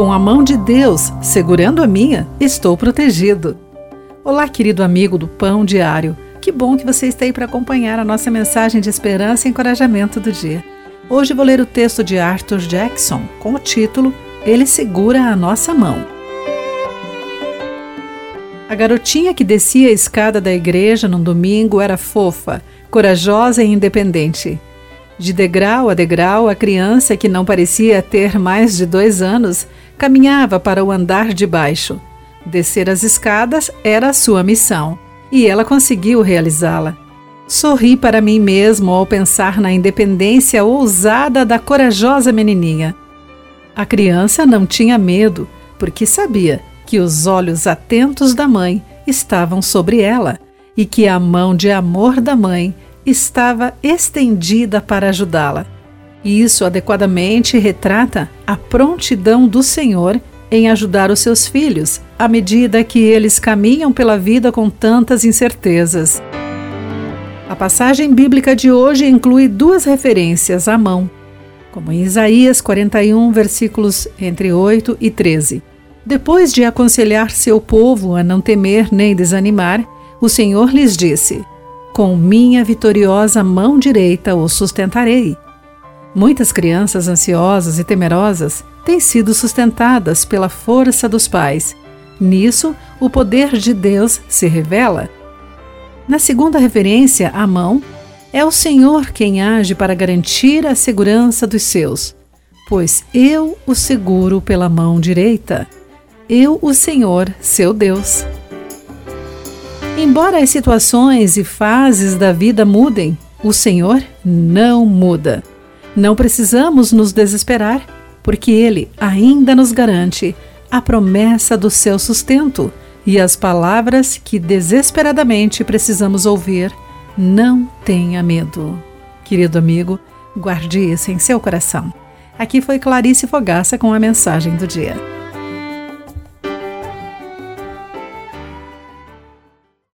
Com a mão de Deus segurando a minha, estou protegido. Olá, querido amigo do Pão Diário. Que bom que você está aí para acompanhar a nossa mensagem de esperança e encorajamento do dia. Hoje vou ler o texto de Arthur Jackson com o título Ele Segura a Nossa Mão. A garotinha que descia a escada da igreja num domingo era fofa, corajosa e independente. De degrau a degrau, a criança, que não parecia ter mais de dois anos, caminhava para o andar de baixo. Descer as escadas era a sua missão, e ela conseguiu realizá-la. Sorri para mim mesmo ao pensar na independência ousada da corajosa menininha. A criança não tinha medo, porque sabia que os olhos atentos da mãe estavam sobre ela e que a mão de amor da mãe estava estendida para ajudá-la. Isso adequadamente retrata a prontidão do Senhor em ajudar os seus filhos à medida que eles caminham pela vida com tantas incertezas. A passagem bíblica de hoje inclui duas referências à mão, como em Isaías 41, versículos entre 8 e 13. Depois de aconselhar seu povo a não temer nem desanimar, o Senhor lhes disse: Com minha vitoriosa mão direita o sustentarei. Muitas crianças ansiosas e temerosas têm sido sustentadas pela força dos pais. Nisso, o poder de Deus se revela. Na segunda referência, a mão, é o Senhor quem age para garantir a segurança dos seus, pois eu o seguro pela mão direita. Eu, o Senhor, seu Deus. Embora as situações e fases da vida mudem, o Senhor não muda. Não precisamos nos desesperar, porque Ele ainda nos garante a promessa do seu sustento e as palavras que desesperadamente precisamos ouvir. Não tenha medo. Querido amigo, guarde isso em seu coração. Aqui foi Clarice Fogaça com a mensagem do dia.